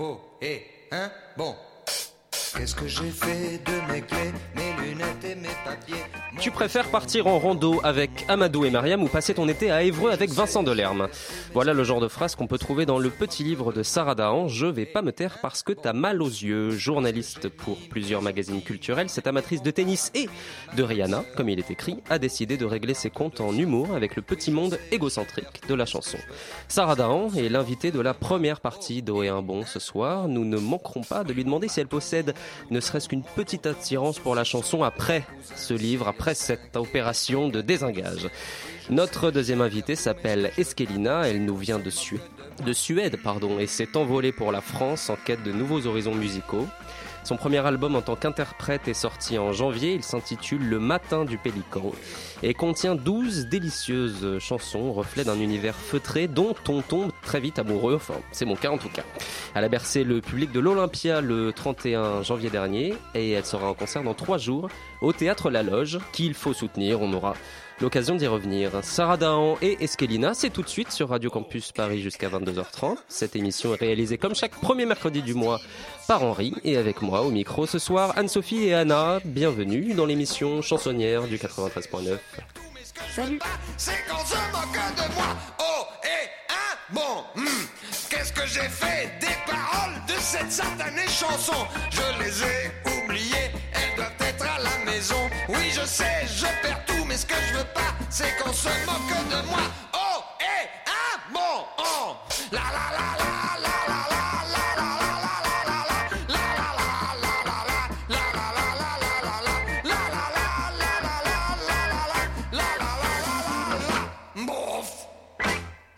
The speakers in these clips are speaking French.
Oh, hé, hein? Bon. Qu'est-ce que j'ai fait de mes clés, mes lunettes et mes papiers Tu préfères partir en rando avec Amadou et Mariam ou passer ton été à Évreux avec Vincent Delerme Voilà le genre de phrase qu'on peut trouver dans le petit livre de Sarah Dahan, Je vais pas me taire parce que t'as mal aux yeux. Journaliste pour plusieurs magazines culturels, cette amatrice de tennis et de Rihanna, comme il est écrit, a décidé de régler ses comptes en humour avec le petit monde égocentrique de la chanson. Sarah Dahan est l'invitée de la première partie d'O et un bon ce soir. Nous ne manquerons pas de lui demander si elle possède ne serait-ce qu'une petite attirance pour la chanson après ce livre, après cette opération de désengage. Notre deuxième invitée s'appelle Eskelina, elle nous vient de Suède, de Suède pardon, et s'est envolée pour la France en quête de nouveaux horizons musicaux. Son premier album en tant qu'interprète est sorti en janvier, il s'intitule Le matin du pélican et contient 12 délicieuses chansons, reflet d'un univers feutré dont on tombe très vite amoureux, enfin c'est mon cas en tout cas. Elle a bercé le public de l'Olympia le 31 janvier dernier et elle sera en concert dans 3 jours au théâtre La Loge qu'il faut soutenir, on aura l'occasion d'y revenir. Sarah Dahan et Eskelina, c'est tout de suite sur Radio Campus Paris jusqu'à 22h30. Cette émission est réalisée comme chaque premier mercredi du mois par Henri et avec moi au micro ce soir Anne-Sophie et Anna. Bienvenue dans l'émission chansonnière du 93.9. Salut. C'est qu'on se moque de moi. Oh, et un bon. hmm, Qu'est-ce que j'ai fait des paroles de cette satanée chanson? Je les ai oubliées, elles doivent être à la maison. Oui, je sais, je perds ce que je veux pas, c'est qu'on se moque de moi. Oh, et un bon, oh, la la la la.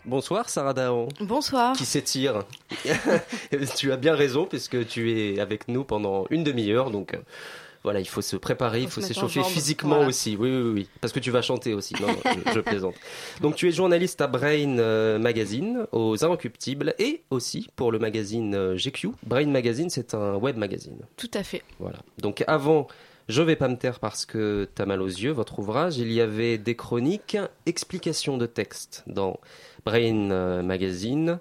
Bonsoir Sarah Daon. Bonsoir. Qui s'étire. tu as bien raison puisque tu es avec nous pendant une demi-heure, donc voilà il faut se préparer, il Faut s'échauffer physiquement Voilà. aussi. Oui, oui oui parce que tu vas chanter aussi. Non, non, je, je plaisante. Donc tu es journaliste à Brain euh, Magazine aux Inrecuptibles et aussi pour le magazine euh, GQ. Brain Magazine c'est un web magazine. Tout à fait. Voilà. Donc avant je vais pas me taire parce que t'as mal aux yeux, votre ouvrage, il y avait des chroniques, explications de texte dans Brain euh, Magazine.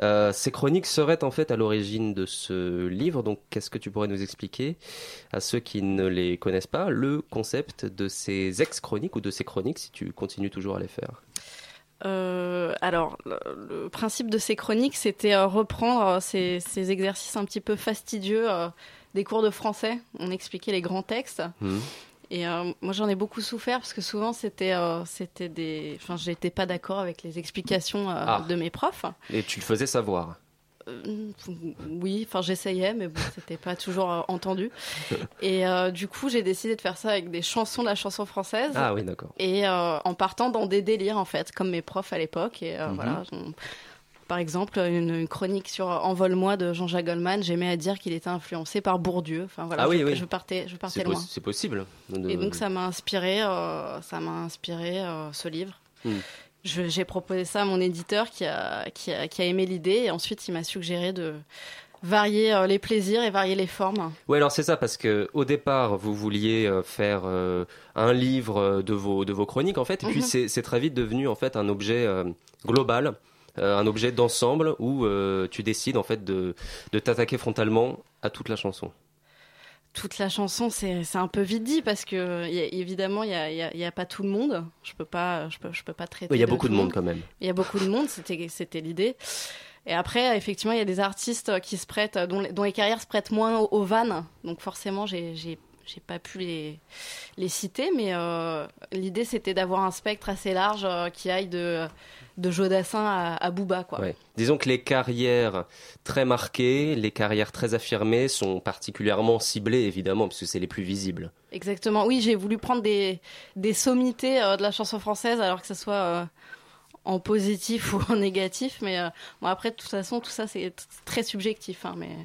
Euh, ces chroniques seraient en fait à l'origine de ce livre, donc qu'est-ce que tu pourrais nous expliquer à ceux qui ne les connaissent pas, le concept de ces ex-chroniques ou de ces chroniques si tu continues toujours à les faire? Euh, alors, le, principe de ces chroniques, c'était euh, reprendre ces, ces exercices un petit peu fastidieux des cours de français. On expliquait les grands textes. Hmm. Et euh, moi, j'en ai beaucoup souffert parce que souvent, c'était, euh, c'était des. Enfin, j'étais pas d'accord avec les explications euh, Ah. de mes profs. Et tu le faisais savoir. Euh, oui, enfin j'essayais, mais bon, c'était pas toujours entendu. Et euh, du coup, j'ai décidé de faire ça avec des chansons de la chanson française. Ah oui, d'accord. Et euh, en partant dans des délires, en fait, comme mes profs à l'époque. Et euh, Mhm. voilà. on- Par exemple, une, une chronique sur Envole-moi de Jean-Jacques Goldman, j'aimais à dire qu'il était influencé par Bourdieu. Enfin voilà, Ah oui, je, oui. je partais, je partais loin. c'est possible. de- Et donc ça m'a inspiré, euh, ça m'a inspiré euh, ce livre. Hmm. J'ai proposé ça à mon éditeur qui a, qui a, qui a aimé l'idée et ensuite il m'a suggéré de varier euh, les plaisirs et varier les formes. Ouais, alors c'est ça, parce que au départ, vous vouliez faire euh, un livre de vos, de vos chroniques, en fait, et puis Mhm. c'est c'est très vite devenu en fait un objet euh, global, un objet d'ensemble où euh, tu décides en fait de, de t'attaquer frontalement à toute la chanson. Toute la chanson, c'est un peu vite dit parce que y a- évidemment, il n'y a, a- il y a pas tout le monde. Je peux pas, je peux, je peux pas traiter. Il y a de beaucoup de monde quand même. Il y a beaucoup de monde, c'était l'idée. Et après, effectivement, il y a des artistes qui se prêtent, dont les, dont les carrières se prêtent moins aux, aux vannes. Donc forcément, j'ai j'ai pas pu les les citer, mais euh, l'idée c'était d'avoir un spectre assez large euh, qui aille de de Jodassin à, à Booba, quoi. Ouais. Disons que les carrières très marquées, les carrières très affirmées sont particulièrement ciblées, évidemment, puisque c'est les plus visibles. Exactement. Oui, j'ai voulu prendre des, des sommités euh, de la chanson française, alors que ce soit en positif ou en négatif. Mais bon, après, de toute façon, tout ça, c'est très subjectif. hein, mais...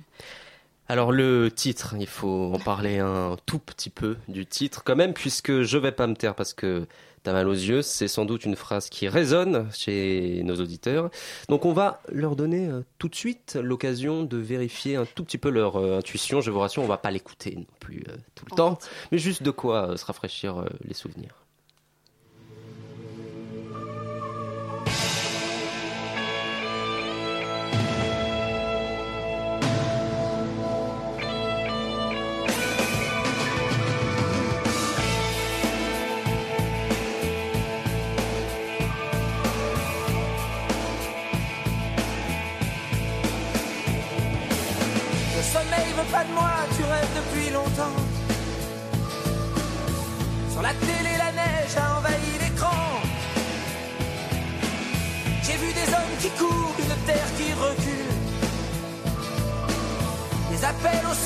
Alors le titre, il faut en parler un tout petit peu du titre quand même, puisque je vais pas me taire parce que t'as mal aux yeux, c'est sans doute une phrase qui résonne chez nos auditeurs. Donc on va leur donner euh, tout de suite l'occasion de vérifier un tout petit peu leur euh, intuition. Je vous rassure, on va pas l'écouter non plus euh, tout le temps, mais juste de quoi se rafraîchir les souvenirs.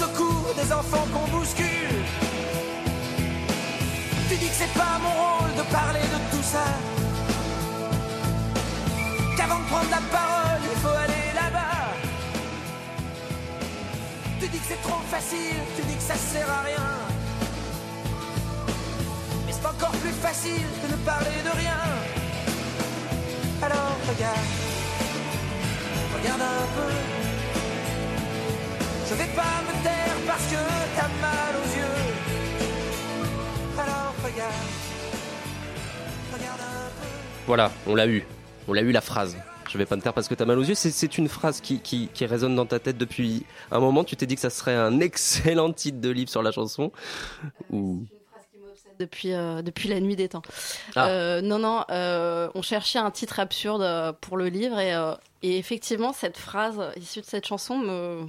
Des enfants qu'on bouscule. Tu dis que c'est pas mon rôle de parler de tout ça. Qu'avant de prendre la parole, il faut aller là-bas. Tu dis que c'est trop facile, tu dis que ça sert à rien. Mais c'est encore plus facile de ne parler de rien. Alors regarde, regarde un peu. Je vais pas me taire parce que t'as mal aux yeux. Alors regarde, regarde un peu. Voilà, on l'a eu. On l'a eu la phrase. Je vais pas me taire parce que t'as mal aux yeux. C'est- une phrase qui, qui, qui résonne dans ta tête depuis un moment. Tu t'es dit que ça serait un excellent titre de livre sur la chanson. Ou depuis, euh, depuis la nuit des temps. Ah. Euh, non, non, euh, on cherchait un titre absurde euh, pour le livre et, euh, et effectivement, cette phrase issue de cette chanson me,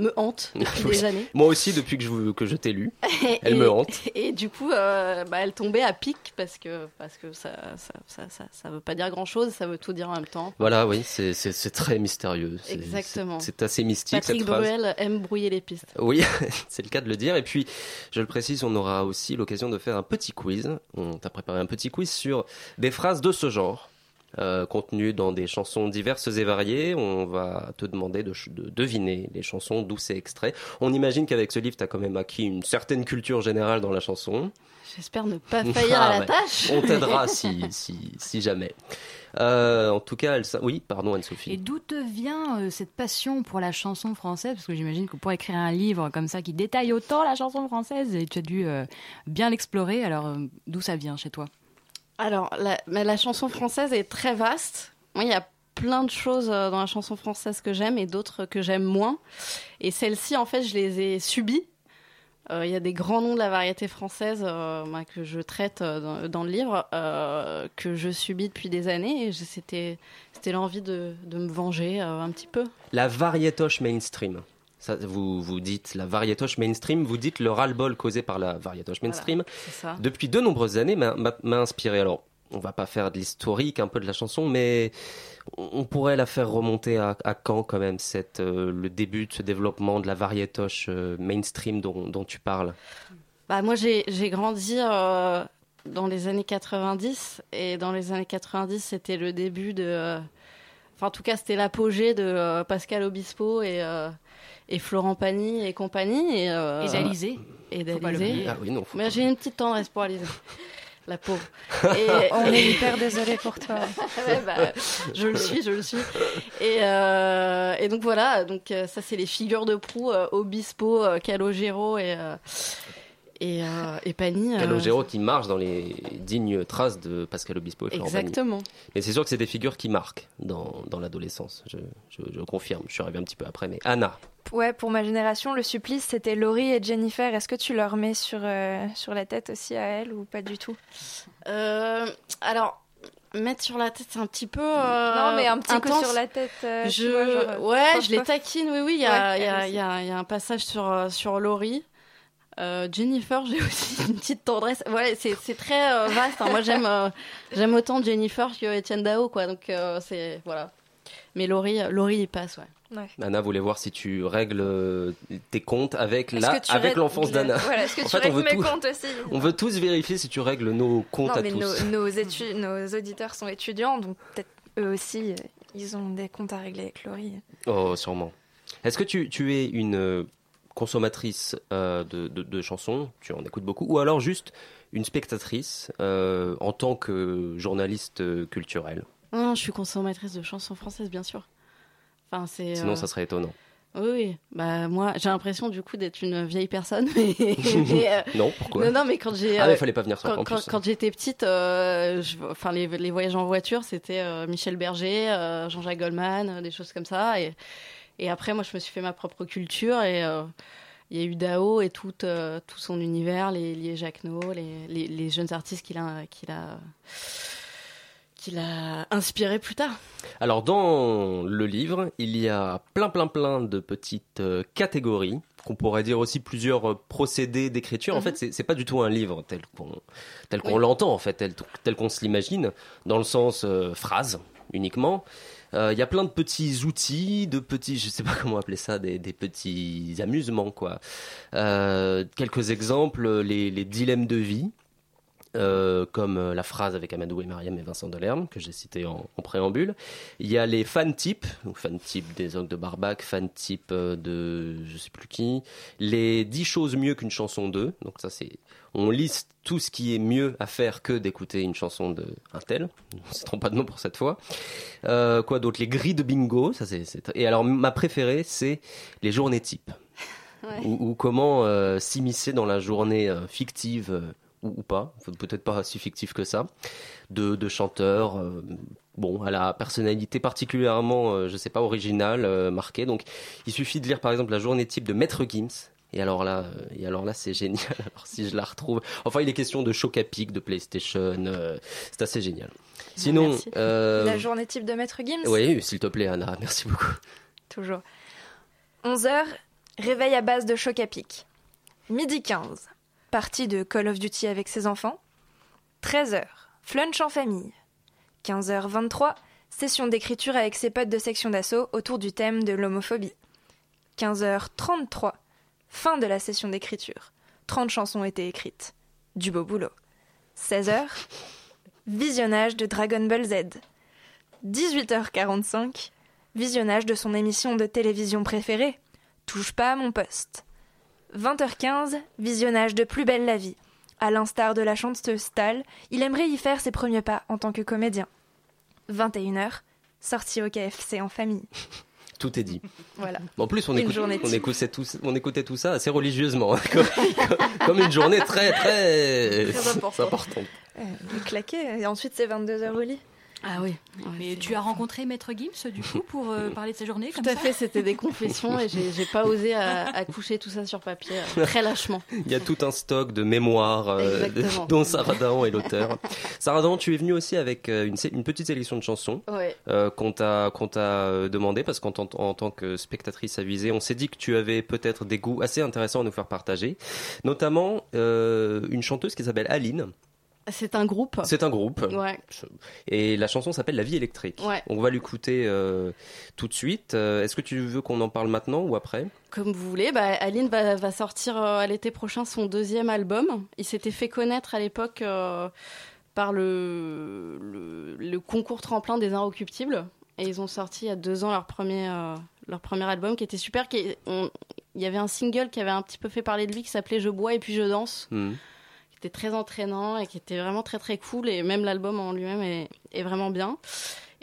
me hante depuis des années. moi aussi depuis que je, que je t'ai lu. Elle Et- me hante. Et du coup, euh, bah, elle tombait à pic parce que, parce que ça, ça, ça, ça, ça veut pas dire grand chose, ça veut tout dire en même temps. Voilà, oui, c'est- très mystérieux. Exactement. c'est- assez mystique Patrick cette phrase. Bruel aime brouiller les pistes. Oui, c'est le cas de le dire. Et puis, je le précise, on aura aussi l'occasion de faire un petit quiz. On t'a préparé un petit quiz sur des phrases de ce genre. Euh, contenues dans des chansons diverses et variées. On va te demander de, deviner les chansons d'où c'est extrait. On imagine qu'avec ce livre, tu as quand même acquis une certaine culture générale dans la chanson. J'espère ne pas faillir Ah, à la ouais. tâche. On t'aidera si, si, si jamais. Euh, en tout cas, elle, oui, pardon Et Anne-Sophie. d'où te vient euh, cette passion pour la chanson française? Parce que j'imagine que pour écrire un livre comme ça qui détaille autant la chanson française, et tu as dû euh, bien l'explorer. Alors, euh, d'où ça vient chez toi? Alors, la, mais la chanson française est très vaste. Moi, il y a plein de choses euh, dans la chanson française que j'aime et d'autres que j'aime moins. Et celles-ci, en fait, je les ai subies. Euh, Il y a des grands noms de la variété française euh, que je traite dans, le livre, que je subis depuis des années. Et c'était l'envie de, de me venger un petit peu. La variétoche mainstream. Ça, vous, vous dites la variétoche mainstream, vous dites le ras-le-bol causé par la variétoche mainstream. C'est ça. Depuis de nombreuses années, m'a inspiré. Alors, on va pas faire de l'historique un peu de la chanson, mais on pourrait la faire remonter à, à quand quand même, cette, euh, le début de ce développement de la variétoche euh, mainstream dont, dont tu parles? Bah, moi, j'ai grandi euh, dans les années 90. Et dans les années 90, c'était le début de. Enfin, en tout cas, c'était l'apogée de Pascal Obispo et, et Florent Pagny et compagnie. Et, euh, Et d'Alizé Et. Ah oui, non. faut Mais j'ai une petite tendresse pour Alizé. La pauvre. Et, On est hyper désolé pour toi. Ouais, bah, je le suis, je le suis. Et, euh, et donc voilà, donc euh, ça c'est les figures de proue, euh, Obispo, Calogero et euh, et, euh, et Pagny. euh, Calogero qui marche dans les dignes traces de Pascal Obispo et. Exactement. Mais c'est sûr que c'est des figures qui marquent dans, dans l'adolescence. Je, je, je confirme. Je suis arrivé un petit peu après. Mais Anna, Ouais, pour ma génération, le supplice, c'était Laurie et Jennifer. Est-ce que tu leur mets sur, euh, sur la tête aussi à elle ou pas du tout? Euh, alors mettre sur la tête, c'est un petit peu. euh, Non, mais un petit coup intense. sur la tête. euh, je... vois, genre, ouais, pof, je les taquine, oui, oui. Il y Ouais, y, a, y, y un passage sur, sur Laurie. Euh, Jennifer, j'ai aussi une petite tendresse. Ouais, c'est c'est très euh, vaste. hein. Moi, j'aime euh, j'aime autant Jennifer que Etienne Dao, quoi. Donc, euh, c'est. Voilà. Mais Laurie, Laurie, il passe, ouais. Ouais. Anna voulait voir si tu règles tes comptes avec la, avec l'enfance d'Anna. Voilà, est-ce que En tu fait, on règles veut mes tout- comptes aussi On veut tous vérifier si tu règles nos comptes Non, à mais tous. nos, nos, étu- nos auditeurs sont étudiants, donc peut-être eux aussi, ils ont des comptes à régler avec Laurie. Oh, sûrement. Est-ce que tu, tu es une euh, consommatrice euh, de, de- de chansons Tu en écoutes beaucoup Ou alors juste une spectatrice euh, en tant que journaliste euh, culturelle Non, je suis consommatrice de chansons françaises, bien sûr. Enfin, c'est. Sinon, ça serait étonnant. Oui, oui. Bah, moi, j'ai l'impression, du coup, d'être une vieille personne. Mais, mais, euh, Non, pourquoi? non, non, mais quand j'ai. Ah, mais fallait pas venir quand, quand- quand j'étais petite, euh, je- enfin les, les voyages en voiture, c'était euh, Michel Berger, Jean-Jacques Goldman, des choses comme ça. Et, et après, moi, je me suis fait ma propre culture et euh, il y a eu Dao et tout, euh, tout son univers, les, les Jacques No, les, les, les jeunes artistes qu'il a, qu'il a, inspiré plus tard. Alors dans le livre, il y a plein plein plein de petites euh, catégories qu'on pourrait dire aussi plusieurs procédés d'écriture. En Mhm. fait, c'est- c'est pas du tout un livre tel qu'on tel qu'on Oui. l'entend en fait, tel, tel qu'on se l'imagine, dans le sens euh, phrase uniquement. Euh, Il y a plein de petits outils, de petits, je sais pas comment appeler ça, des, des petits amusements quoi. Euh, quelques exemples, les, les dilemmes de vie. Euh, comme euh, la phrase avec Amadou et Mariam et Vincent Delerme que j'ai cité en, en préambule. Il y a les fan types, donc fan type des Ogres de Barbac, fan type euh, de je sais plus qui, les 10 choses mieux qu'une chanson d'eux. Donc ça c'est on liste tout ce qui est mieux à faire que d'écouter une chanson de un tel. On se trompe pas de nom pour cette fois. Euh, quoi d'autre? Les grilles de bingo, ça c'est c'est- et alors ma préférée c'est les journées types Ouais. ou, ou comment euh, s'immiscer dans la journée euh, fictive euh, ou, ou pas, peut-être pas si fictive que ça, de, de chanteurs, euh, bon, à la personnalité particulièrement, euh, je sais pas, originale, euh, marquée. Donc, il suffit de lire par exemple la journée type de Maître Gims. Et alors là, euh, et alors là, c'est génial. Alors si je la retrouve, enfin, il est question de choc à pic, de PlayStation, c'est assez génial. Sinon, Merci. euh, La journée type de Maître Gims? Oui, s'il te plaît, Anna, merci beaucoup. Toujours. 11h, réveil à base de choc à pic. Midi 15, partie de Call of Duty avec ses enfants. 13h, flunch en famille. 15h23, session d'écriture avec ses potes de section d'assaut autour du thème de l'homophobie. 15h33, fin de la session d'écriture. 30 chansons étaient écrites. Du beau boulot. 16h, visionnage de Dragon Ball Z. 18h45, visionnage de son émission de télévision préférée, Touche pas à mon poste. 20h15, visionnage de Plus belle la vie. À l'instar de la chanteuse Stahl, il aimerait y faire ses premiers pas en tant que comédien. 21h, sortie au KFC en famille. Tout est dit. Voilà. En plus, on, écoute- on, écoutait tout, on écoutait tout ça assez religieusement, hein, comme, comme une journée très, très, Très importante. importante. Euh, claqué. Et ensuite, c'est 22h au lit. Ah oui. Mais tu as rencontré Maître Gims, du coup, pour euh, parler de sa journée Tout comme à ça fait, c'était des confessions et j'ai pas osé à, à coucher tout ça sur papier euh, très lâchement. Il y a tout un stock de mémoires euh, dont Sarah Dahan est l'auteur. Sarah Dahan, tu es venue aussi avec euh, une, petite sélection de chansons Ouais. euh, qu'on t'a euh, demandé parce qu'en tant, en tant que spectatrice avisée, on s'est dit que tu avais peut-être des goûts assez intéressants à nous faire partager, notamment euh, une chanteuse qui s'appelle Aline. C'est un groupe. C'est un groupe. Ouais. Et la chanson s'appelle La vie électrique. Ouais. On va l'écouter euh, tout de suite. Euh, Est-ce que tu veux qu'on en parle maintenant ou après? Comme vous voulez, bah, Aline va, va sortir euh, à l'été prochain son deuxième album. Il s'était fait connaître à l'époque par le, le, le concours tremplin des Inrecuptibles. Et ils ont sorti il y a deux ans leur premier, leur premier album qui était super. Qui, on- il y avait un single qui avait un petit peu fait parler de lui qui s'appelait Je bois et puis je danse, Hmm. Était très entraînant et qui était vraiment très très cool. Et même l'album en lui-même est, est vraiment bien.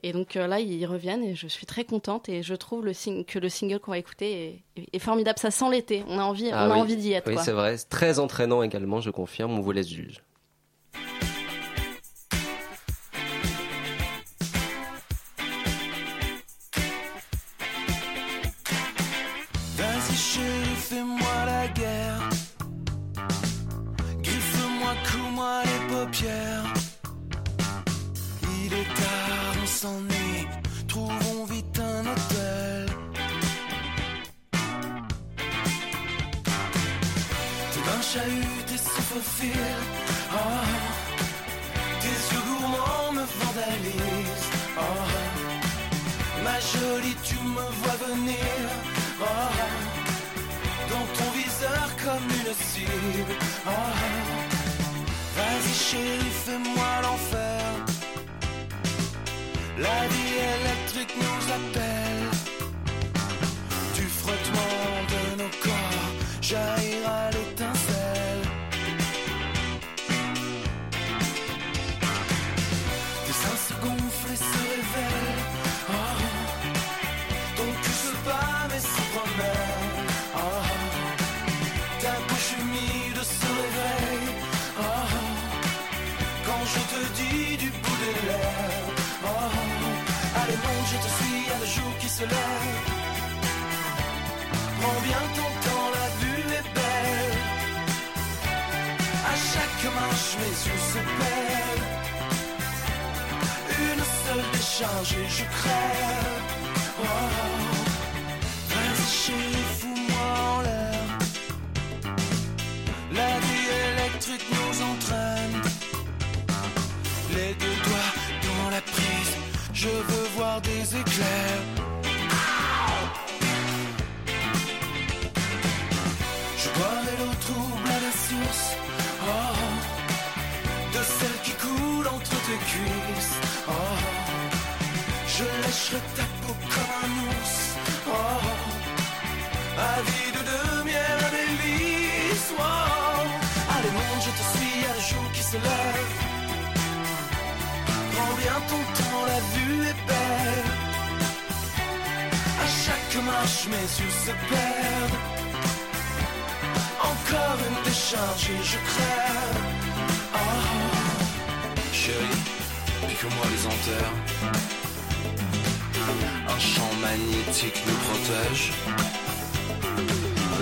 Et donc euh, là, ils reviennent et je suis très contente et je trouve le que le single qu'on va écouter est, formidable. Ça sent l'été. On a envie, Ah on a oui. envie d'y être. Oui, c'est vrai. C'est très entraînant également, je confirme. On vous laisse juge. Trouvons vite un hôtel. Tes mains chahutent, tes souffles. Oh. Tes yeux gourmands me vandalisent. Oh. Ma jolie, tu me vois venir. Oh, dans ton viseur comme une cible. Vas-y chérie, La vie électrique nous appelle. Je te suis, a le jour qui se lève. Prends bien ton temps, la vue est belle. À chaque marche, mes yeux se perdent. Une décharge et je crève. Oh, vas-y je veux voir des éclairs. Je boirai l'eau trouble à la source. Oh, de celle qui coule entre tes cuisses. Oh, je lècherai ta peau comme un ours. Oh, avide de miel, un délice. Oh, allez monte, je te suis à la joue qui se lève. Bien ton la vue est belle. À chaque marche, mes yeux se perdent. Encore une décharge et je crève. Oh. Chérie, pique-moi les anthères. Un champ magnétique nous protège.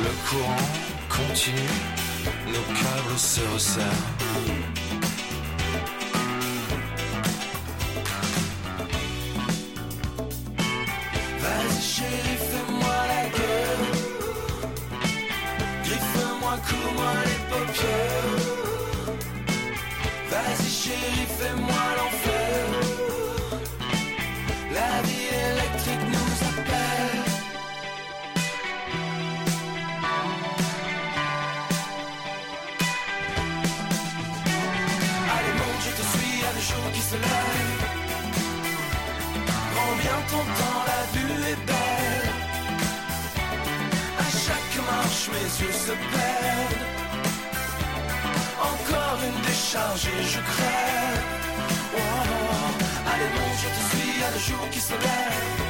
Le courant continue, nos câbles se resserrent. Mes yeux se perdent. Encore une décharge et je crève. Oh, allez monte, je te suis à le jour qui se lève.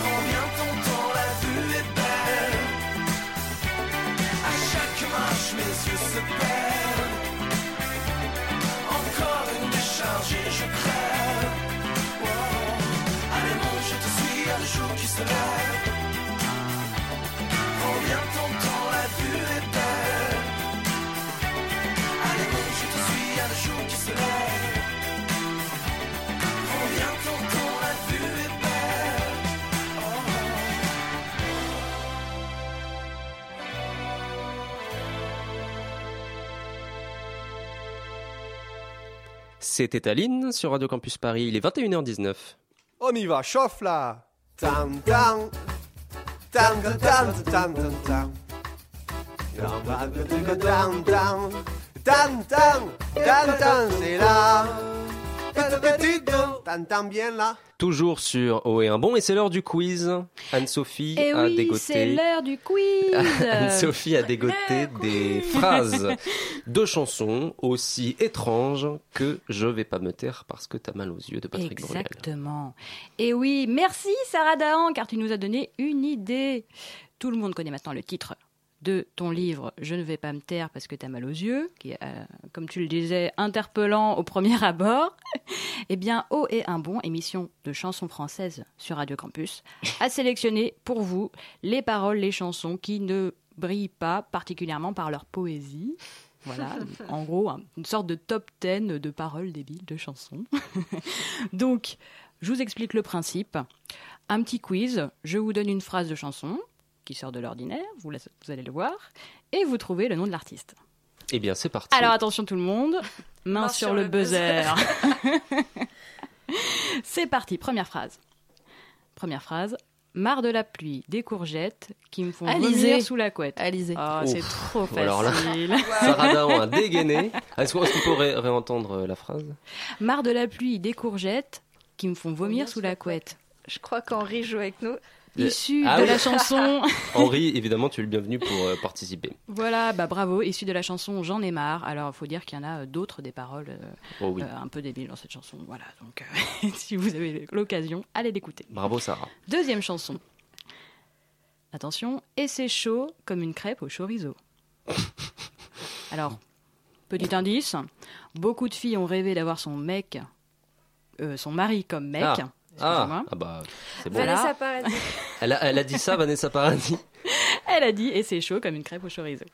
Prends bien ton temps, la vue est belle. À chaque marche, mes yeux se perdent. Encore une décharge et je crève. Oh, allez monte, je te suis à le jour qui se lève. C'était Aline sur Radio Campus Paris, il est 21h19. On y va, chauffe là Bien là Toujours sur O et un bon, et c'est l'heure du quiz. Anne-Sophie Et a Eh oui, c'est dégoté. l'heure du quiz. Anne-Sophie a dégoté des phrases de chansons aussi étranges que Je vais pas me taire parce que t'as mal aux yeux de Patrick Bruel. Exactement. Et oui, merci Sarah Dahan, car tu nous as donné une idée. Tout le monde connaît maintenant le titre de ton livre Je ne vais pas me taire parce que t'as mal aux yeux, qui est, euh, comme tu le disais, interpellant au premier abord. eh bien, O et un bon, émission de chansons françaises sur Radio Campus, a sélectionné pour vous les paroles, les chansons qui ne brillent pas particulièrement par leur poésie. Voilà, en gros, un- une sorte de top 10 de paroles débiles de chansons. Donc, je vous explique le principe. Un petit quiz, je vous donne une phrase de chanson qui sort de l'ordinaire, vous, allez le voir, et vous trouvez le nom de l'artiste. Eh bien, c'est parti. Alors attention tout le monde, main, sur, le, buzzer. C'est parti, première phrase. Première phrase. Marre de la pluie, des courgettes qui me font vomir sous la couette. Alizé. Oh, Ouf. c'est trop facile. Alors là- Sarah a dégainé. Est-ce qu'on peut ré- réentendre euh, la phrase? Marre de la pluie, des courgettes qui me font vomir sous la couette. Je crois qu'Henri joue avec nous. Issu Ah de oui. la chanson. Henri, évidemment, tu es le bienvenu pour euh, participer. voilà, bah bravo, issu de la chanson J'en ai marre. Alors, il faut dire qu'il y en a euh, d'autres des paroles euh, Oh oui. euh, un peu débiles dans cette chanson. Voilà, donc euh, si vous avez l'occasion, allez l'écouter. Bravo, Sarah. Deuxième chanson. Attention, et c'est chaud comme une crêpe au chorizo. Alors, petit indice, beaucoup de filles ont rêvé d'avoir son mec, euh, son mari comme mec. Ah. Ah, ah bah, c'est bon. Voilà. Vanessa Paradis. Elle a, elle a dit ça, Vanessa Paradis. Elle a dit, et c'est chaud comme une crêpe au chorizo.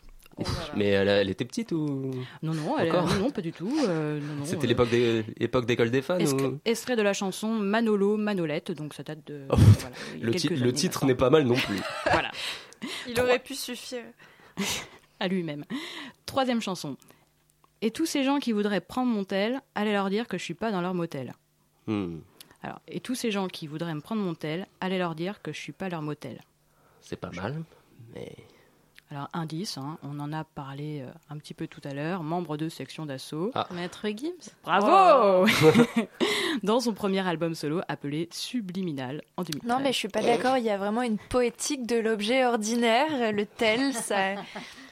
Mais elle, elle était petite ou? Non, non, elle- Encore? non, non, pas du tout. euh, non, non, C'était euh, l'époque d'école des fans Extrait, ou- extrait de la chanson Manolo Manolette, donc ça date de. Oh, voilà, Le, ti- titre n'est pas mal non plus. Voilà, Il aurait pu suffire. à lui-même. Troisième chanson. Et tous ces gens qui voudraient prendre mon tel, allez leur dire que je suis pas dans leur motel. Hmm, Alors, et tous ces gens qui voudraient me prendre mon tel, allez leur dire que je suis pas leur motel. C'est pas mal. Mais Alors, indice, hein, on en a parlé euh, un petit peu tout à l'heure, membre de section d'assaut. Ah. Maître Gibbs. Bravo Dans son premier album solo appelé Subliminal en 2013. Non, mais je suis pas d'accord. Il y a vraiment une poétique de l'objet ordinaire. Le tel, ça.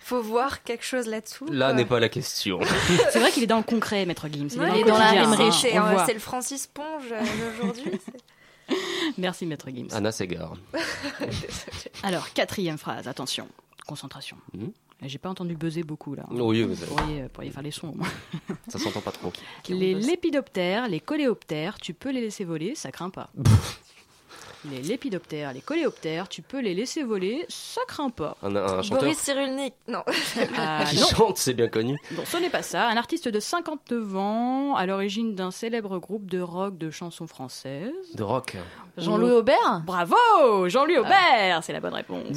Faut voir quelque chose là-dessous. là n'est pas la question. C'est vrai qu'il est dans le concret, Maître Gims. Il est Ouais, dans, est dans la hein, le euh, c'est le Francis Ponge euh, d'aujourd'hui. Merci, Maître Gims. Anna Segar. Alors, quatrième phrase, attention, concentration. Mhm. J'ai pas entendu buzzer beaucoup là. Oui, vous pourriez, euh, pourriez faire les sons au moins. ça s'entend pas trop. Les lépidoptères, les coléoptères, tu peux les laisser voler, ça craint pas. Les lépidoptères, les coléoptères, tu peux les laisser voler, ça craint pas. Un, un chanteur Boris Cyrulnik. Non. Ah, qui non, chante, c'est bien connu. non, ce n'est pas ça. Un artiste de 59 ans, à l'origine d'un célèbre groupe de rock de chansons françaises. De rock. Jean-Louis Aubert Bravo Jean-Louis Aubert C'est la bonne réponse.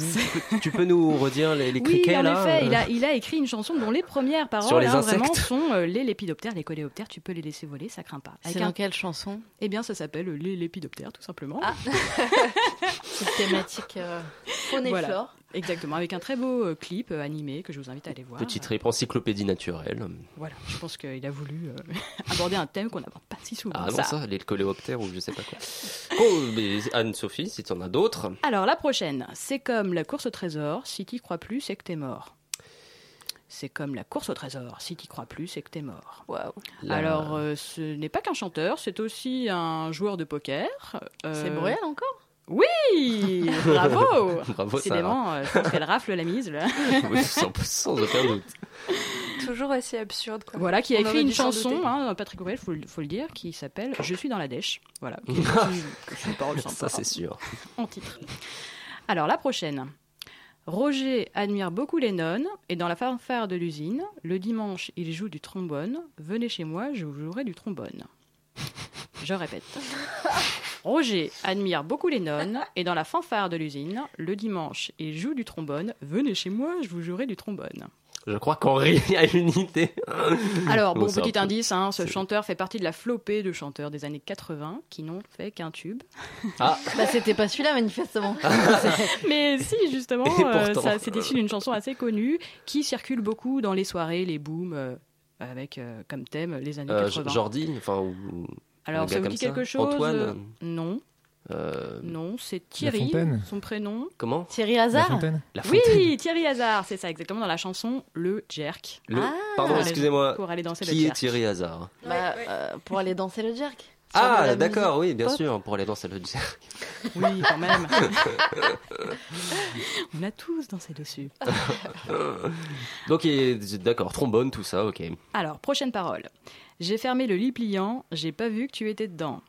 tu peux nous redire les, les Oui, en là effet, euh, il a, il a écrit une chanson dont les premières paroles Sur les hein, vraiment sont euh, les lépidoptères, les coléoptères, tu peux les laisser voler, ça craint pas. Avec C'est un- dans quelle chanson? Eh bien, ça s'appelle les lépidoptères, tout simplement. Ah. Cette thématique euh, faune et Voilà. flore. Exactement, avec un très beau euh, clip euh, animé que je vous invite à aller voir. Petit trip encyclopédie naturelle. Voilà, je pense qu'il a voulu euh, aborder un thème qu'on n'aborde pas si souvent. Ah non, ça. ça, les coléoptères ou je sais pas quoi. Oh, mais Anne-Sophie, si tu en as d'autres. Alors, la prochaine, c'est comme la course au trésor, si t'y crois plus, c'est que t'es mort. C'est comme la course au trésor, si t'y crois plus, c'est que t'es mort. Waouh. La- Alors, euh, ce n'est pas qu'un chanteur, c'est aussi un joueur de poker. Euh, C'est Bruel encore? Oui Bravo Bravo. Décidément, euh, je pense qu'elle rafle la mise, là. Oui, sans, sans aucun doute. Toujours aussi absurde. Quoi. Voilà, qui a On écrit une chanson, hein, Patrick Bruel, faut, le- faut le dire, qui s'appelle Je suis dans la dèche. Voilà. Qui- qui- que c'est une parole sympa, Ça, c'est sûr. en titre. Alors, la prochaine. Roger admire beaucoup Lennon et dans la fanfare de l'usine, le dimanche, il joue du trombone. Venez chez moi, je vous jouerai du trombone. Je répète. Roger admire beaucoup Lennon et dans la fanfare de l'usine, le dimanche, il joue du trombone. Venez chez moi, je vous jouerai du trombone. Je crois qu'Henri a une idée. Alors, bon, petit peu- indice, hein, ce chanteur fait partie de la flopée de chanteurs des années 80 qui n'ont fait qu'un tube. Ah, Bah, c'était pas celui-là, manifestement. Mais si, justement, euh, c'est issu d'une chanson assez connue qui circule beaucoup dans les soirées, les booms, euh, avec euh, comme thème les années euh, 80. Jordi, enfin, ou, Alors, ça vous dit ça quelque chose Antoine euh, Non, euh, non, c'est Thierry, son prénom. comment Thierry La Hazard Fontaine La Fontaine. Oui, Thierry Hazard, c'est ça, exactement, dans la chanson Le Jerk, Le- Ah. Pardon, excusez-moi. pour aller danser le Qui est jerk. Thierry Hazard Bah, euh, Pour aller danser le jerk. Ah, d'accord, oui, bien pop. sûr, pour aller danser le jerk. Oui, quand même. On a tous dansé dessus. Donc, est- d'accord, trombone, tout ça, ok. Alors, prochaine parole. J'ai fermé le lit pliant, j'ai pas vu que tu étais dedans.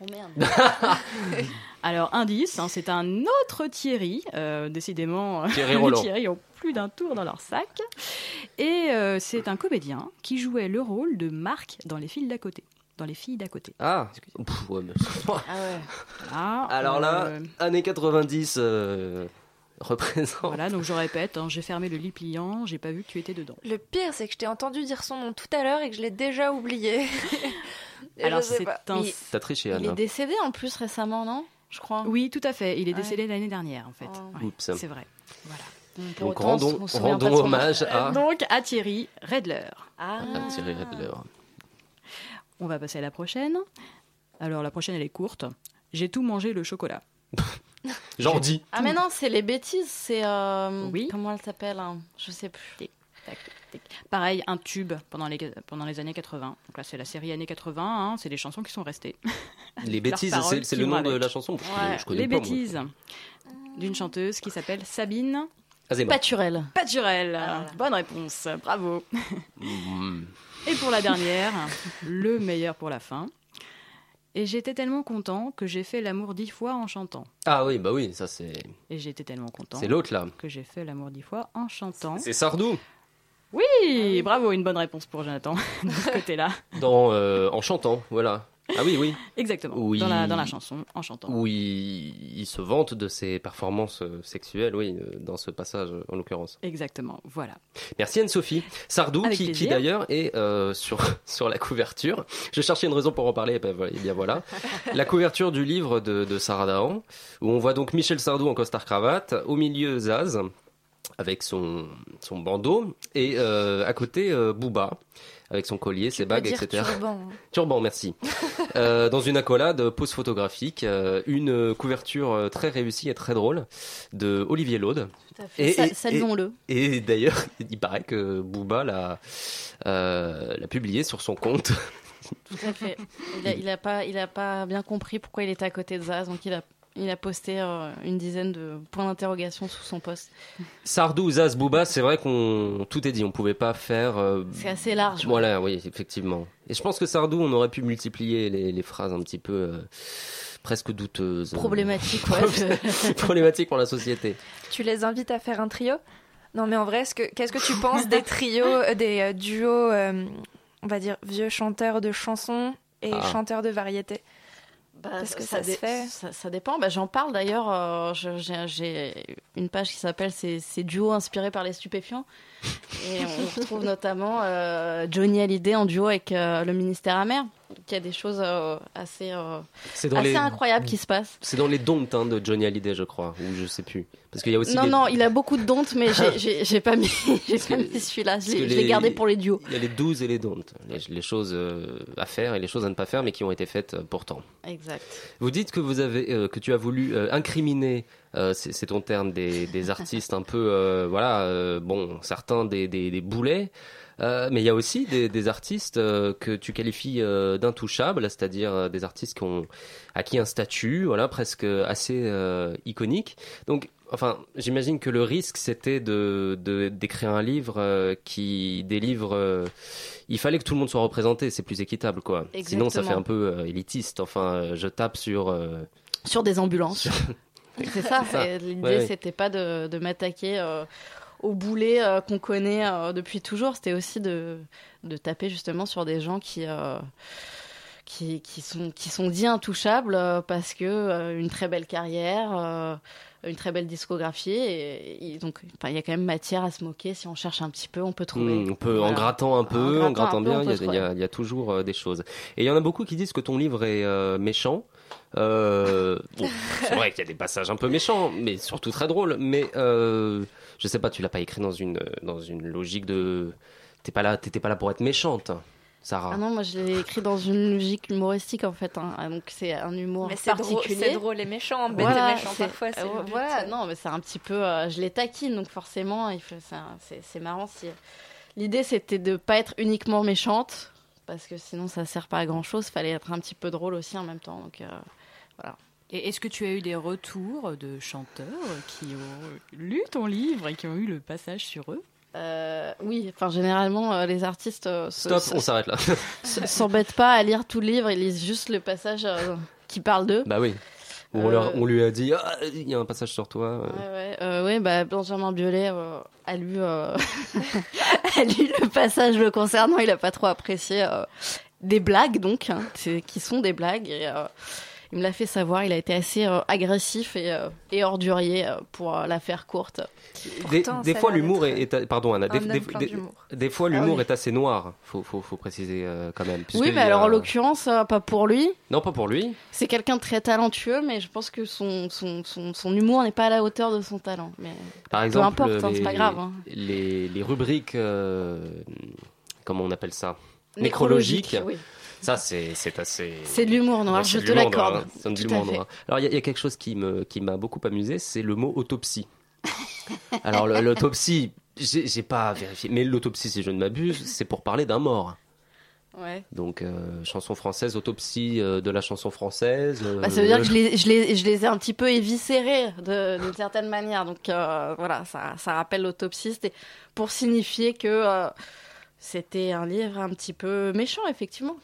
Oh merde. Alors, indice, hein, c'est un autre Thierry. euh, décidément, Thierry les Roland. Thierry ont plus d'un tour dans leur sac. Et euh, c'est un comédien qui jouait le rôle de Marc dans les filles d'à côté. Dans les filles d'à côté. Ah, pff, ouais, mais- Ah ouais. Voilà, Alors là, euh, années 90 euh, représente. voilà, donc je répète, hein, j'ai fermé le lit pliant, j'ai pas vu que tu étais dedans. Le pire, c'est que je t'ai entendu dire son nom tout à l'heure et que je l'ai déjà oublié. Alors, c'est un. Il- T'as triché, Il Anna. est décédé en plus récemment, non? Je crois. Oui, tout à fait. Il est Ouais. décédé l'année dernière, en fait. Oh. Ouais, Oups. c'est vrai. Voilà. Pour Donc autant, rendons, hommage à, Donc, à Thierry Redler. Ah. à Thierry Redler. On va passer à la prochaine. Alors, la prochaine, elle est courte. J'ai tout mangé le chocolat. Jordi. Ah mais non, c'est les bêtises, c'est... euh, Oui. Comment elle s'appelle hein? Je sais plus. Tac, Pareil, un tube pendant les, pendant les années 80. Donc là, c'est la série années 80. hein, c'est des chansons qui sont restées. Les bêtises, c'est le nom de la chanson parce que Ouais, je connais les pas, bêtises d'une chanteuse qui s'appelle Sabine. Paturel. Paturel. Ah. Bonne réponse. Bravo. Mm. Et pour la dernière, le meilleur pour la fin. Et j'étais tellement content que j'ai fait l'amour dix fois en chantant. Ah oui, bah oui, ça c'est Et j'étais tellement content c'est l'autre là. que j'ai fait l'amour dix fois en chantant. C'est Sardou. Oui, bravo, une bonne réponse pour Jonathan de ce côté-là. Dans, euh, en chantant, voilà. Ah oui, oui. Exactement. Oui. Dans, la, dans la chanson, en chantant. Où il, il se vante de ses performances euh, sexuelles, oui, euh, dans ce passage en l'occurrence. Exactement, voilà. Merci Anne-Sophie. Sardou, Avec qui, d'ailleurs est euh, sur, sur la couverture. Je cherchais une raison pour en parler, et ben voilà- et bien voilà. la couverture du livre de, de Sarah Dahan, où on voit donc Michel Sardou en costard-cravate, au milieu Zaz, avec son, son bandeau, et euh, à côté euh, Booba, avec son collier, ses bagues, dire etc. turban. Turban, merci. Euh, dans une accolade, pose photographique, une couverture très réussie et très drôle de Olivier Laude. Tout à fait. Et- et- Saluons-le. Et d'ailleurs, il paraît que Booba l'a l'a publié sur son compte. Tout à fait. Il a, il a pas, il a pas bien compris pourquoi il était à côté de Zaz, donc il a, il a posté euh, une dizaine de points d'interrogation sous son post. Sardou, Zaz, Booba, c'est vrai qu'on tout est dit, on pouvait pas faire. euh, C'est assez large. voilà, oui, effectivement. Et je pense que Sardou, on aurait pu multiplier les, les phrases un petit peu euh, presque douteuses, Problématique, ouais. problématiques pour la société. Tu les invites à faire un trio? Non, mais en vrai, est-ce que- qu'est-ce que tu penses des trios, euh, des euh, duos, euh, on va dire, vieux chanteurs de chansons et Ah. chanteurs de variété Bah, Parce que ça se dé- fait. Ça, ça dépend. Bah, J'en parle d'ailleurs. euh, J'ai une page qui s'appelle C'est c'est duo inspiré par les stupéfiants. Et on retrouve notamment euh, Johnny Hallyday en duo avec euh, le ministère amer. Il y a des choses euh, assez, euh, assez les incroyables qui se passent. c'est dans les dons hein, de Johnny Hallyday, je crois, ou je sais plus. Parce qu'il y a aussi Non, les- non, il a beaucoup de dontes, mais j'ai- pas mis, mis celui-là. Je l'ai gardé pour les duos. Il y a les 12 et les don't, les, les choses euh, à faire et les choses à ne pas faire, mais qui ont été faites pourtant. Exact. Vous dites que vous avez, euh, que tu as voulu incriminer, c'est ton terme, des, des artistes un peu, voilà, bon, certains des, des, des boulets, euh, mais il y a aussi des, des artistes euh, que tu qualifies euh, d'intouchables, c'est-à-dire des artistes qui ont acquis un statut, voilà, presque assez iconique. Donc, enfin, j'imagine que le risque c'était de d'écrire un livre qui délivre. il fallait que tout le monde soit représenté, c'est plus équitable, quoi. Sinon, ça fait un peu élitiste. Enfin, je tape sur. Sur des ambulances. C'est ça. ça. L'idée, Ouais, ouais. c'était pas de, de m'attaquer euh, au boulet euh, qu'on connaît euh, depuis toujours. C'était aussi de, de taper justement sur des gens qui. euh, qui, qui sont, qui sont dits intouchables parce que une très belle carrière, une très belle discographie, et, et donc il y a quand même matière à se moquer si on cherche un petit peu, on peut trouver. Hmm, on peut, en grattant un peu, En en, grattant bien, il y, a- y y toujours des choses. Et il y en a beaucoup qui disent que ton livre est méchant. Euh, bon, c'est vrai qu'il y a des passages un peu méchants, mais surtout très drôles. Mais euh, je sais pas, tu l'as pas écrit dans une dans une logique de. T'es pas là, t'étais pas là pour être méchante, Sarah. Ah non, moi je l'ai écrit dans une logique humoristique en fait. hein. Ah, Donc c'est un humour Mais c'est drôle, particulier. c'est drôle et méchant, bête Voilà, et méchant c'est- parfois. c'est euh, voilà, non, mais c'est un petit peu. euh, je les taquine, donc forcément, il faut, c'est, un- c'est, c'est marrant. Si... L'idée, c'était de pas être uniquement méchante, parce que sinon, ça sert pas à grand chose. Fallait être un petit peu drôle aussi en même temps. Donc, euh, Et est-ce que tu as eu des retours de chanteurs qui ont lu ton livre et qui ont eu le passage sur eux? Euh, oui, enfin, généralement, euh, les artistes euh, Stop, se- on s'arrête là. se- s'embêtent pas à lire tout le livre, ils lisent juste le passage euh, qui parle d'eux. bah oui. On, Euh, leur- on lui a dit, Ah, il y a un passage sur toi. euh. Ouais, ouais, euh, ouais, bah, Benjamin Biolay euh, a, lu, euh, a lu le passage le concernant, il a pas trop apprécié euh, des blagues, donc, hein, qui sont des blagues. Et, euh, il me l'a fait savoir, il a été assez euh, agressif et, euh, et ordurier euh, pour euh, la faire courte. Des, Pourtant, fois, l'humour est, est- Pardon, Anna. Des, fois, l'humour oui. est assez noir. Faut, faut, faut préciser euh, quand même. oui, mais a- alors en l'occurrence, euh, pas pour lui. Non, pas pour lui. C'est quelqu'un de très talentueux, mais je pense que son, son, son, son humour n'est pas à la hauteur de son talent. Mais Par exemple, importe, hein, les, c'est pas grave, hein. les, les rubriques, euh, comment on appelle ça? Nécrologique, Nécrologique. oui. Ça, c'est assez. C'est de l'humour noir, Ouais, je te l'accorde. hein. C'est de l'humour noir. Alors, il y, a- il y a quelque chose qui me qui m'a beaucoup amusé, c'est le mot autopsie. Alors, l'autopsie, j'ai pas vérifié, mais l'autopsie, si je ne m'abuse, c'est pour parler d'un mort. Ouais. Donc, euh, chanson française, autopsie euh, de la chanson française. euh, Bah, ça veut dire que je les, je, les, je les ai un petit peu éviscérés d'une certaine manière. Donc voilà, ça, ça rappelle l'autopsie. C'était pour signifier que c'était un livre un petit peu méchant, effectivement.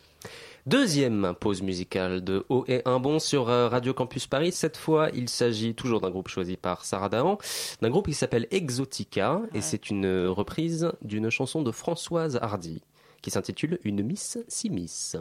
Deuxième pause musicale de Haut et un bon sur euh, Radio Campus Paris. Cette fois, il s'agit toujours d'un groupe choisi par Sarah Dahan, d'un groupe qui s'appelle Exotica, et c'est une reprise d'une chanson de Françoise Hardy qui s'intitule Une Miss Si Miss.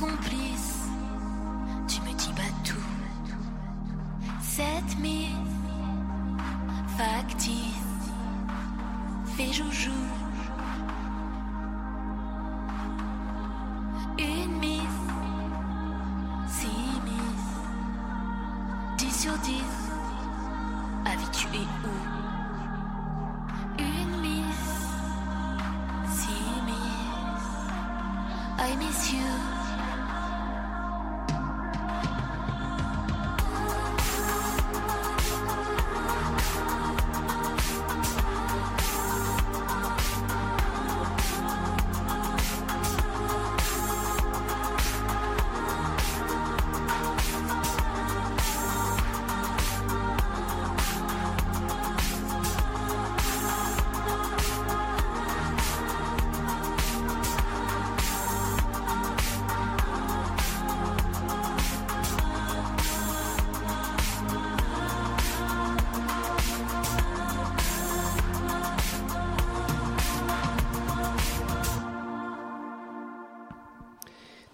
complice, tu me dis pas tout. Cette mise factice fait joujou.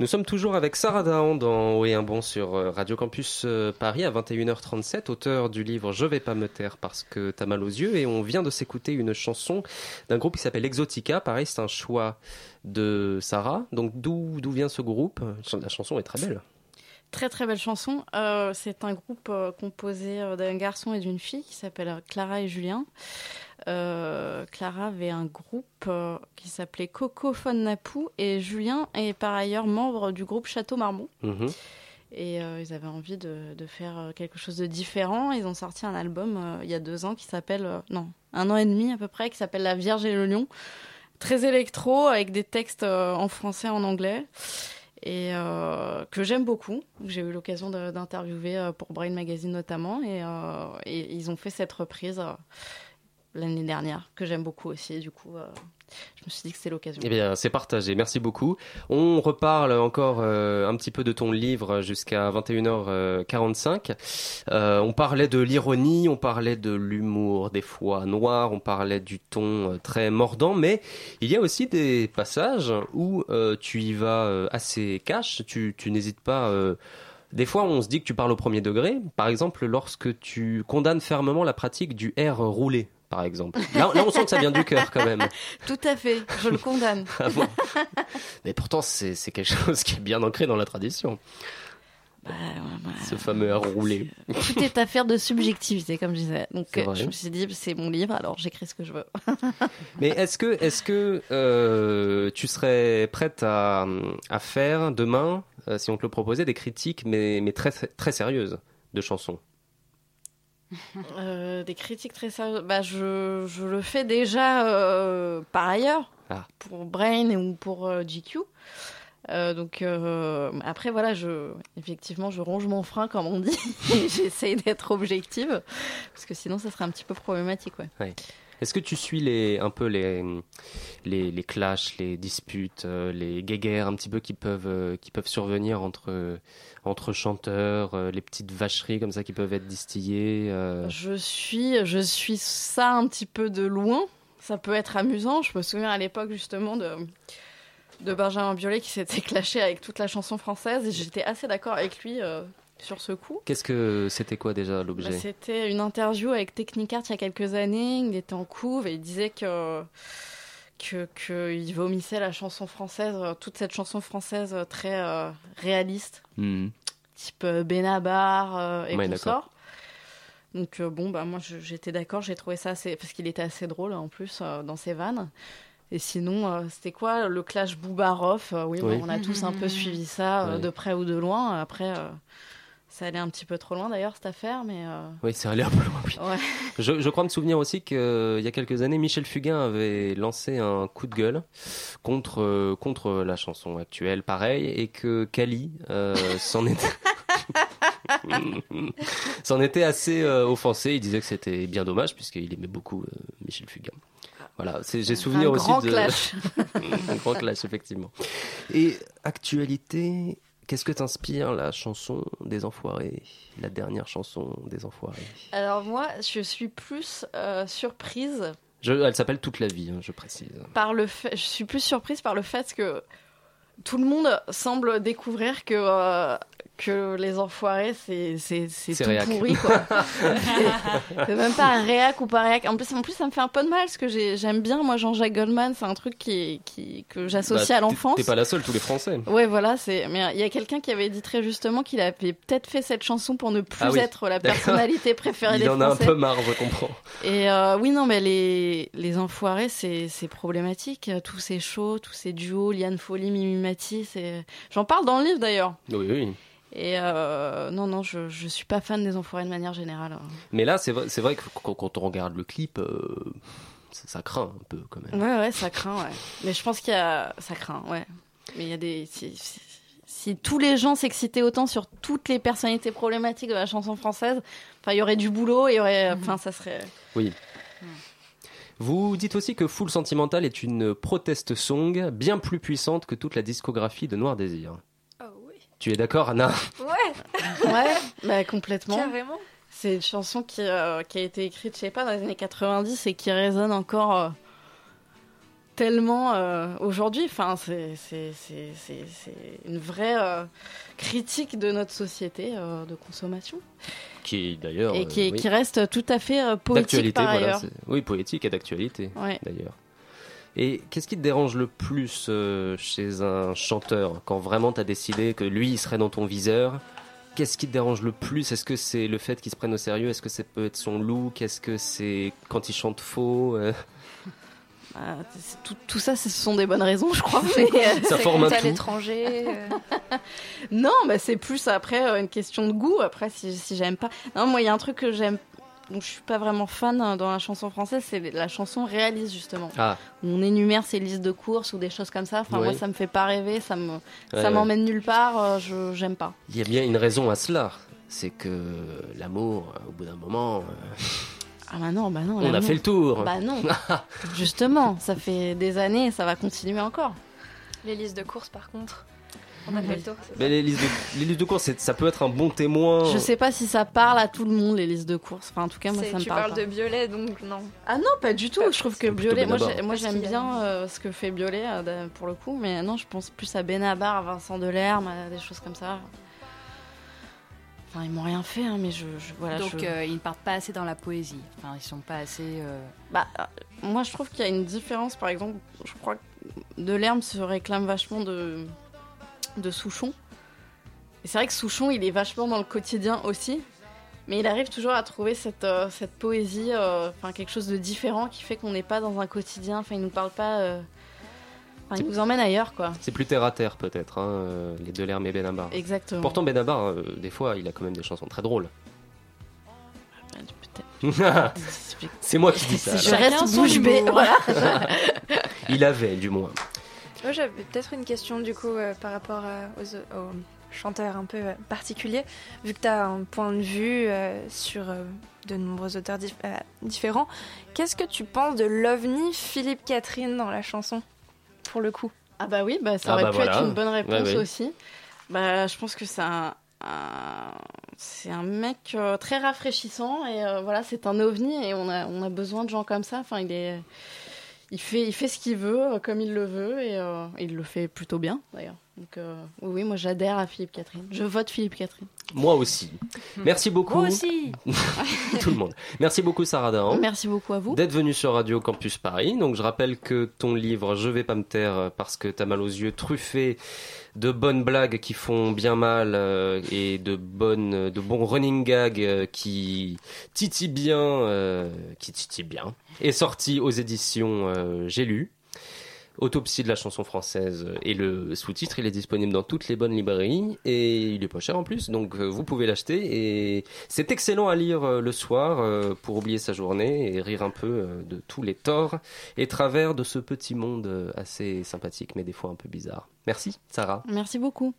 Nous sommes toujours avec Sarah Dahan dans Haut et un bon sur euh, Radio Campus euh, Paris à 21h37, auteur du livre Je vais pas me taire parce que t'as mal aux yeux. Et on vient de s'écouter une chanson d'un groupe qui s'appelle Exotica. Pareil, c'est un choix de Sarah. Donc d'où d'où vient ce groupe? La chanson est très belle. Très très belle chanson. Euh, c'est un groupe euh, composé euh, d'un garçon et d'une fille qui s'appelle Clara et Julien. Euh, Clara avait un groupe qui s'appelait Coco Fon Napou et Julien est par ailleurs membre du groupe Château Marmont. Mhm. Et ils avaient envie de, de faire quelque chose de différent. Ils ont sorti un album il y a deux ans qui s'appelle, non, un an et demi à peu près, qui s'appelle La Vierge et le Lion. Très électro, avec des textes en français, en anglais. Et euh, que j'aime beaucoup. J'ai eu l'occasion d'interviewer euh, pour Brain Magazine notamment. Et, euh, et ils ont fait cette reprise l'année dernière, que j'aime beaucoup aussi. Du coup, je me suis dit que c'est l'occasion. Eh bien, c'est partagé. Merci beaucoup. On reparle encore euh, un petit peu de ton livre jusqu'à 21h45. Euh, on parlait de l'ironie, on parlait de l'humour des fois noir, on parlait du ton euh, très mordant, mais il y a aussi des passages où euh, tu y vas euh, assez cash, tu, tu n'hésites pas... euh, des fois, on se dit que tu parles au premier degré. Par exemple, lorsque tu condamnes fermement la pratique du R roulé, par exemple. Là, là on sent que ça vient du cœur quand même. Tout à fait, je le condamne. Ah bon Mais pourtant, c'est c'est quelque chose qui est bien ancré dans la tradition, Bah, ouais, bah, ce fameux à rouler. Tout est affaire de subjectivité, comme je disais. Donc, euh, je me suis dit, c'est mon livre, alors j'écris ce que je veux. Mais est-ce que, est-ce que euh, tu serais prête à, à faire demain, euh, si on te le proposait, des critiques, mais, mais très, très sérieuses de chansons? Euh, des critiques très sérieuses. Bah, je, je le fais déjà euh, par ailleurs, Ah. pour Brain ou pour euh, GQ. Donc après voilà, je effectivement je ronge mon frein comme on dit et j'essaye d'être objective parce que sinon ça serait un petit peu problématique ouais. Est-ce que tu suis les, un peu les, les, les clashs, les disputes, euh, les guéguerres un petit peu qui peuvent, euh, qui peuvent survenir entre, entre chanteurs, euh, les petites vacheries comme ça qui peuvent être distillées euh, Je suis, je suis ça un petit peu de loin. Ça peut être amusant. Je me souviens à l'époque justement de, de Benjamin Biolay qui s'était clashé avec toute la chanson française et j'étais assez d'accord avec lui euh, sur ce coup. Qu'est-ce que c'était quoi déjà Bah, l'objet C'était une interview avec Technicart il y a quelques années. Il était en couve et il disait que que qu'il vomissait la chanson française, euh, toute cette chanson française euh, très euh, réaliste Hmm. type Benabar euh, et Ouais, consorts. Donc euh, bon bah moi j'étais d'accord, j'ai trouvé ça assez parce qu'il était assez drôle en plus euh, dans ses vannes. Et sinon euh, c'était quoi le clash Boubaroff euh, Oui, Oui. bon, on a tous un peu suivi ça euh, de près ou de loin. Après euh, ça allait un petit peu trop loin d'ailleurs cette affaire, mais euh, Oui, c'est allé un peu loin. oui. ouais. Je, je crois me souvenir aussi qu'il y a quelques années, Michel Fugain avait lancé un coup de gueule contre, euh, contre la chanson actuelle, pareil, et que Kali euh, s'en était... s'en était assez euh, offensé. Il disait que c'était bien dommage puisqu'il aimait beaucoup euh, Michel Fugain. Voilà, j'ai souvenir un aussi grand de clash. un grand clash effectivement. Et actualité, qu'est-ce que t'inspire la chanson des Enfoirés, la dernière chanson des Enfoirés? Alors moi je suis plus euh, surprise Je- elle s'appelle Toute la vie, hein, je précise. par le fait, je suis plus surprise par le fait que tout le monde semble découvrir que euh, que les enfoirés c'est tout réac. pourri quoi. c'est même pas un réac ou pas réac. En plus en plus ça me fait un peu de mal parce que j'ai- j'aime bien moi Jean-Jacques Goldman, c'est un truc qui qui que j'associe Bah, à l'enfance. T'es pas la seule, tous les Français. Ouais, voilà, c'est. Mais il y a quelqu'un qui avait dit très justement qu'il avait peut-être fait cette chanson pour ne plus Ah oui. être la personnalité préférée Il des en a un Français. peu marre, je comprends. Et euh, oui, non, mais les, les enfoirés, c'est c'est problématique. Tous ces shows, tous ces duos, Liane Folly, Mimi Mati, c'est. J'en parle dans le livre d'ailleurs. Oui, oui. Et euh, non, non, je, je suis pas fan des enfoirés de manière générale. Mais là, c'est vrai, c'est vrai que quand, quand on regarde le clip, euh, ça, ça craint un peu quand même. Ouais, ouais, ça craint, ouais. Mais je pense qu'il y a. Ça craint, ouais. Mais il y a des. Si, si- si tous les gens s'excitaient autant sur toutes les personnalités problématiques de la chanson française, enfin, il y aurait du boulot et il y aurait. Enfin, ça serait. Oui. Vous dites aussi que Full Sentimental est une protest song bien plus puissante que toute la discographie de Noir Désir. Tu es d'accord, Anna Ouais, Ouais, bah, complètement. carrément. C'est une chanson qui, euh, qui a été écrite, je sais pas, dans les années 90 et qui résonne encore euh, tellement euh, aujourd'hui. Enfin, c'est c'est- c'est- c'est- c'est une vraie euh, critique de notre société euh, de consommation Qui d'ailleurs. et qui, euh, oui, qui reste tout à fait euh, poétique d'actualité, par voilà. ailleurs. Oui, poétique et d'actualité. Ouais. d'ailleurs. Et qu'est-ce qui te dérange le plus euh, chez un chanteur quand vraiment tu as décidé que lui il serait dans ton viseur? Qu'est-ce qui te dérange le plus? Est-ce que c'est le fait qu'il se prenne au sérieux? Est-ce que ça peut être son look? Est-ce que c'est quand il chante faux Euh, Ah, c'est- tout, tout ça, ce sont des bonnes raisons, je crois. mais, euh, Ça C'est forme un à l'étranger. euh, non, bah, c'est plus après une question de goût. Après, si, si j'aime pas. Non, moi, il y a un truc que j'aime. Donc, je suis pas vraiment fan hein, dans la chanson française, c'est la chanson réaliste justement. Ah, on énumère ses listes de courses ou des choses comme ça. Enfin, Oui. moi, ça me fait pas rêver, ça me, ouais, ça ouais. m'emmène nulle part. euh, je j'aime pas. Il y a bien une raison à cela. C'est que l'amour, au bout d'un moment, euh, Ah bah non, bah non. on a fait le tour. Bah non. Justement, ça fait des années, et ça va continuer encore. Les listes de courses, par contre, on a fait le tour. c'est Mais les listes de, les listes de courses, ça peut être un bon témoin. Je sais pas si ça parle à tout le monde les listes de courses. Enfin, en tout cas, moi, ça me tu parle parles pas. de Biolay, donc non. Ah non, pas du tout. Je trouve que Biolay, moi, j'aime bien euh, ce que fait Biolay euh, de- pour le coup, mais non, je pense plus à Benabar, à Vincent Delerme, à des choses comme ça. Enfin, ils m'ont rien fait, hein, mais je, je- voilà. Donc je- euh, ils ne partent pas assez dans la poésie. Enfin, ils sont pas assez. euh, Bah, euh, moi, je trouve qu'il y a une différence. Par exemple, je crois que Delerme se réclame vachement de, de Souchon. Et c'est vrai que Souchon, il est vachement dans le quotidien aussi. Mais il arrive toujours à trouver cette, euh, cette poésie, euh, enfin quelque chose de différent qui fait qu'on n'est pas dans un quotidien. Enfin, il nous parle pas. euh, il nous emmène ailleurs, quoi. C'est plus terre à terre peut-être, hein, les Delerme et Benabar. Exactement. Pourtant Benabar, euh, des fois, il a quand même des chansons très drôles. Peut-être. C'est moi qui dis ça. Je reste son bouche bée. Voilà. Il avait, du moins. Moi, j'avais peut-être une question du coup euh, par rapport à- aux, aux chanteurs un peu euh, particuliers. Vu que tu as un point de vue euh, sur euh, de nombreux auteurs dif- euh, différents, qu'est-ce que tu penses de l'ovni Philippe Catherine dans la chanson Pour le coup? Ah bah oui, bah ça Ah aurait bah pu voilà. être une bonne réponse Ouais, ouais. aussi. Bah je pense que c'est un, un- c'est un mec euh, très rafraîchissant et euh, voilà c'est un ovni et on a on a besoin de gens comme ça. Enfin il est il fait il fait ce qu'il veut euh, comme il le veut et euh, il le fait plutôt bien d'ailleurs. Donc euh, oui oui moi j'adhère à Philippe Catherine. Je vote Philippe Catherine. Moi aussi. Merci beaucoup. Moi aussi. Tout le monde. Merci beaucoup Sarah Dahan. Merci beaucoup à vous. D'être venu sur Radio Campus Paris. Donc je rappelle que ton livre Je vais pas me taire parce que t'as mal aux yeux, truffé de bonnes blagues qui font bien mal euh, et de bonnes, de bons running gags euh, qui titillent bien, euh, qui titillent bien, est sorti aux éditions euh, J'ai lu. Autopsie de la chanson française et le sous-titre, il est disponible dans toutes les bonnes librairies et il est pas cher en plus, donc euh, vous pouvez l'acheter et c'est excellent à lire euh, le soir euh, pour oublier sa journée et rire un peu euh, de tous les torts et travers de ce petit monde euh, assez sympathique mais des fois un peu bizarre. Merci Sarah. Merci beaucoup.